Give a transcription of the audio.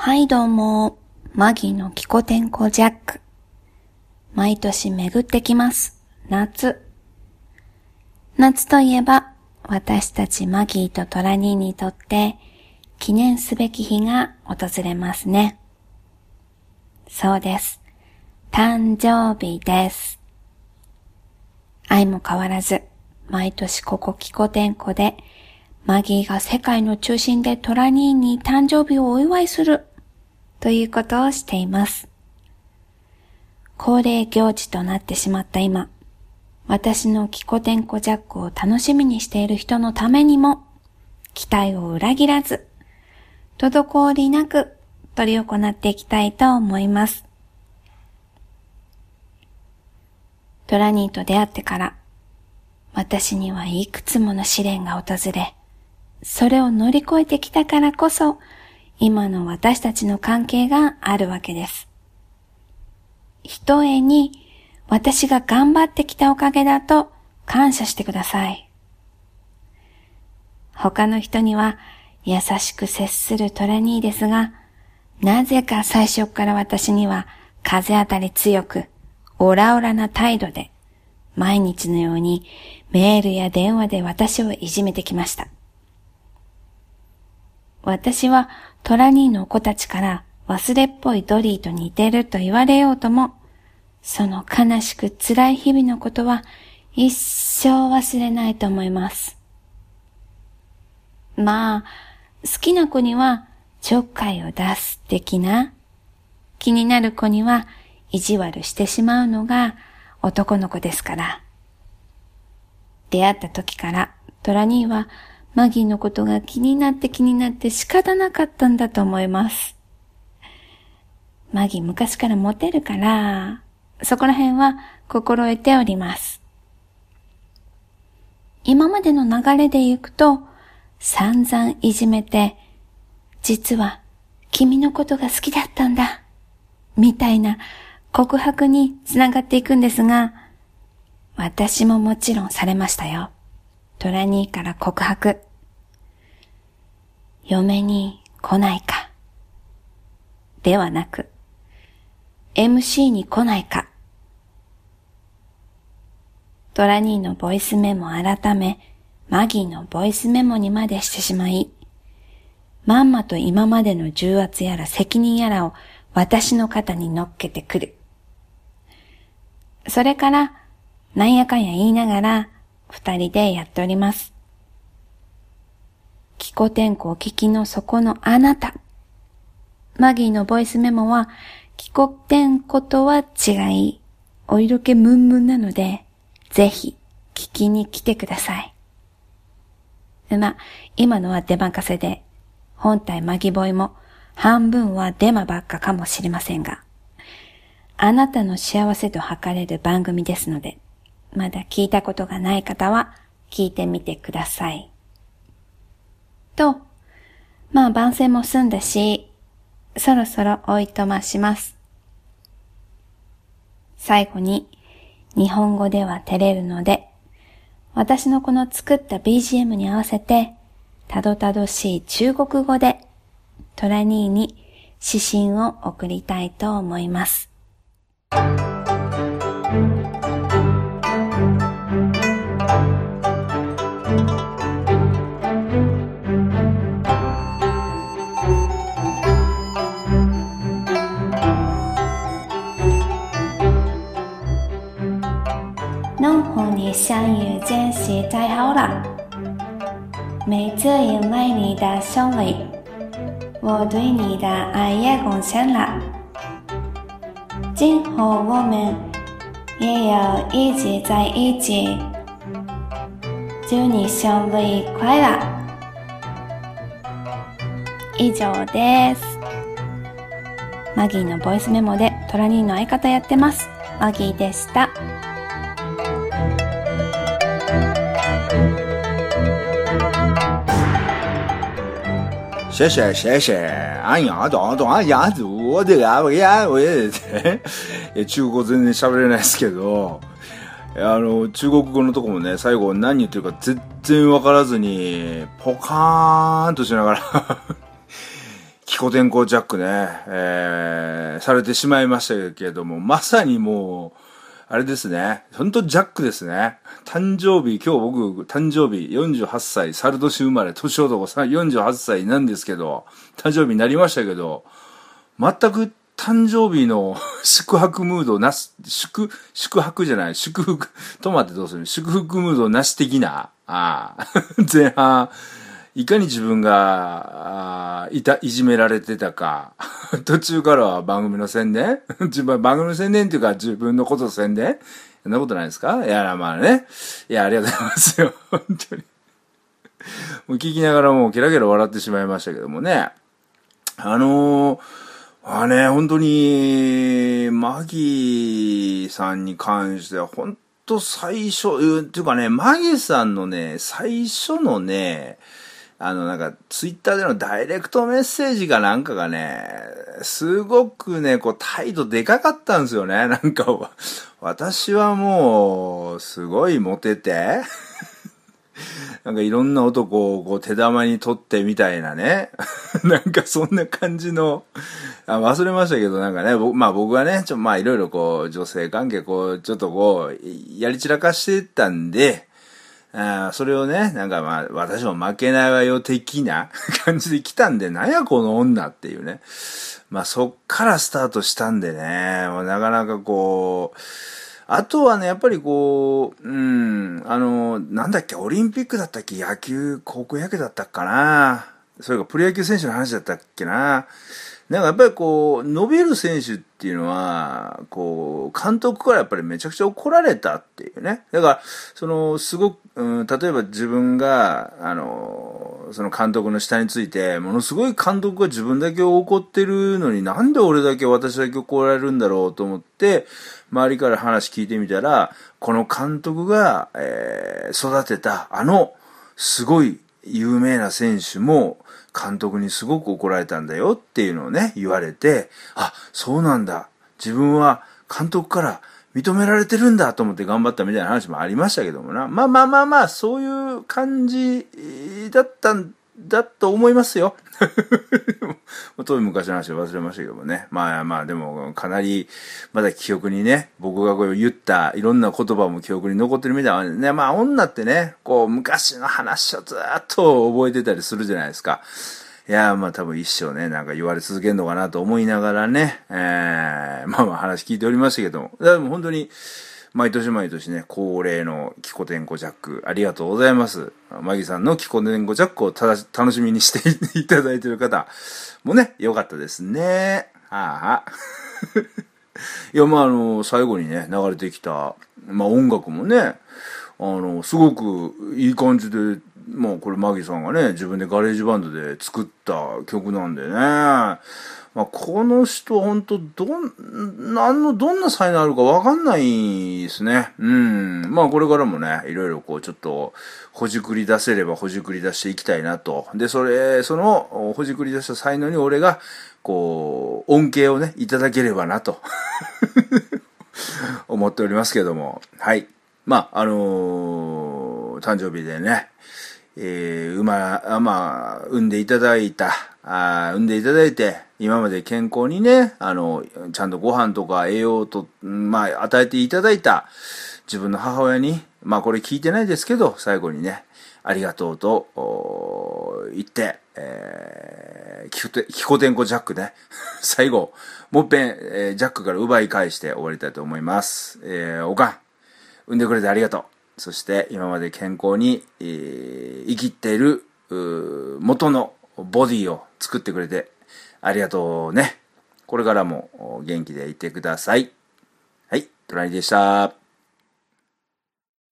はいどうも、マギのキコテンコジャック。毎年巡ってきます。夏。夏といえば、私たちマギーとトラニーにとって記念すべき日が訪れますね。そうです。誕生日です。愛も変わらず、毎年ここキコテンコで、マギーが世界の中心でトラニーに誕生日をお祝いする、ということをしています。恒例行事となってしまった今、私のキコテンコジャックを楽しみにしている人のためにも、期待を裏切らず、滞りなく取り行っていきたいと思います。トラニーと出会ってから、私にはいくつもの試練が訪れ、それを乗り越えてきたからこそ、今の私たちの関係があるわけです。ひとえに、私が頑張ってきたおかげだと感謝してください。他の人には優しく接するトラニーですが、なぜか最初から私には風当たり強く、オラオラな態度で、毎日のようにメールや電話で私をいじめてきました。私はトラニーの子たちから忘れっぽいドリーと似てると言われようとも、その悲しく辛い日々のことは一生忘れないと思います。まあ、好きな子にはちょっかいを出す的な、気になる子には意地悪してしまうのが男の子ですから。出会った時からトラニーはマギーのことが気になって気になって仕方なかったんだと思います。マギー昔からモテるから、そこら辺は心得ております。今までの流れで行くと、散々いじめて、実は君のことが好きだったんだ、みたいな告白につながっていくんですが、私ももちろんされましたよ。トラニーから告白。嫁に来ないか。ではなく、MC に来ないか。トラニーのボイスメモ改め、マギーのボイスメモにまでしてしまい、まんまと今までの重圧やら責任やらを私の肩に乗っけてくる。それから、なんやかんや言いながら、二人でやっております。気候天候聞きの底のあなた。マギーのボイスメモは、気候天候とは違い、お色気ムンムンなので、ぜひ、聞きに来てください。ま、今のは出任せで、本体マギボイも半分はデマばっかかもしれませんが、あなたの幸せと測れる番組ですので、まだ聞いたことがない方は聞いてみてください。と、まあ番宣も済んだし、そろそろおいとまします。最後に、日本語では照れるので、私のこの作った BGM に合わせて、たどたどしい中国語で、トラニーに指針を送りたいと思います。能和你相遇间隙太好了，每次迎来你的胜利，我对你的爱也贡献了。今后我们也要一直在一起，祝你生日快乐！以上です。マギーのボイスメモでトラニーの相方やってます。マギーでした。谢谢谢谢，哎呀，どうどうやどうでやわやわや中国語全然喋れないですけど、あの、中国語のとこもね、最後何言ってるか全然わからずに、ポカーンとしながら聞キコテンコジャックね、えー、されてしまいましたけども、まさにもう、あれですね。ほんとジャックですね。誕生日、今日僕、誕生日48歳、猿年生まれ、年男さん48歳なんですけど、誕生日になりましたけど、全く誕生日の 宿泊ムードなし、宿、宿泊じゃない、祝福、止まってどうする？祝福ムードなし的な、ああ、前半、いかに自分が、いた、いじめられてたか。途中からは番組の宣伝？自分、番組の宣伝っていうか自分のこと宣伝？そんなことないですか？いや、まあね。いや、ありがとうございますよ。本当に。もう聞きながらもうケラケラ笑ってしまいましたけどもね。あのー、まあね、本当に、マギーさんに関しては、本当最初、っていうかね、マギーさんのね、最初のね、あの、なんか、ツイッターでのダイレクトメッセージかなんかがね、すごくね、こう、態度でかかったんですよね。なんか、私はもう、すごいモテて、なんかいろんな男をこう手玉に取ってみたいなね。なんかそんな感じの、あ忘れましたけどなんかね、まあ僕はね、ちょ、まあいろいろこう女性関係こう、ちょっとこう、やり散らかしてたんで、あそれをね、なんかまあ、私も負けないわよ的な 感じで来たんで、なんやこの女っていうね。まあそっからスタートしたんでね、もうなかなかこう、あとはね、やっぱりこう、うん、あの、なんだっけ、オリンピックだったっけ野球、高校野球だったっかなそれかプロ野球選手の話だったっけななんかやっぱりこう、伸びる選手っていうのは、こう、監督からやっぱりめちゃくちゃ怒られたっていうね。だから、その、すごく、うん、例えば自分が、あの、その監督の下について、ものすごい監督が自分だけ怒ってるのになんで俺だけ私だけ怒られるんだろうと思って、周りから話聞いてみたら、この監督が、えー、育てた、あの、すごい有名な選手も、監督にすごく怒られたんだよっていうのをね、言われて、あ、そうなんだ。自分は監督から認められてるんだと思って頑張ったみたいな話もありましたけどもな。まあまあまあまあ、そういう感じだったんだと思いますよ。遠い昔の話忘れましたけどもね。まあまあ、でも、かなり、まだ記憶にね、僕がこう言ったいろんな言葉も記憶に残ってるみたいなね。まあ、女ってね、こう、昔の話をずっと覚えてたりするじゃないですか。いやまあ多分一生ね、なんか言われ続けるのかなと思いながらね、えー、まあまあ話聞いておりましたけども。でも本当に、毎年毎年ね、恒例のキコテンコジャック、ありがとうございます。マギさんのキコテンコジャックをただ楽しみにしていただいている方もね、よかったですね。はあ。いや、まあ、あの、最後にね、流れてきた、まあ音楽もね、あの、すごくいい感じで、まあこれマギさんがね、自分で GarageBand で作った曲なんでね、まあ、この人本当どん、何の、どんな才能あるかわかんないですね。うん。まあこれからもね、いろいろこうちょっと、ほじくり出せればほじくり出していきたいなと。で、それ、その、ほじくり出した才能に俺が、こう、恩恵をね、いただければなと。思っておりますけども。はい。まあ、あのー、誕生日でね、えー、産ま、まあ、産んでいただいた、あ産んでいただいて、今まで健康にね、あの、ちゃんとご飯とか栄養と、まあ、与えていただいた自分の母親に、まあこれ聞いてないですけど、最後にね、ありがとうと言って、えー、キコテキコテンコジャックね、最後、もっぺん、えー、ジャックから奪い返して終わりたいと思います。えー、おかん、産んでくれてありがとう。そして今まで健康に、えー、生きている、元のボディを作ってくれてありがとうね。これからも元気でいてください。はい、トラニでした。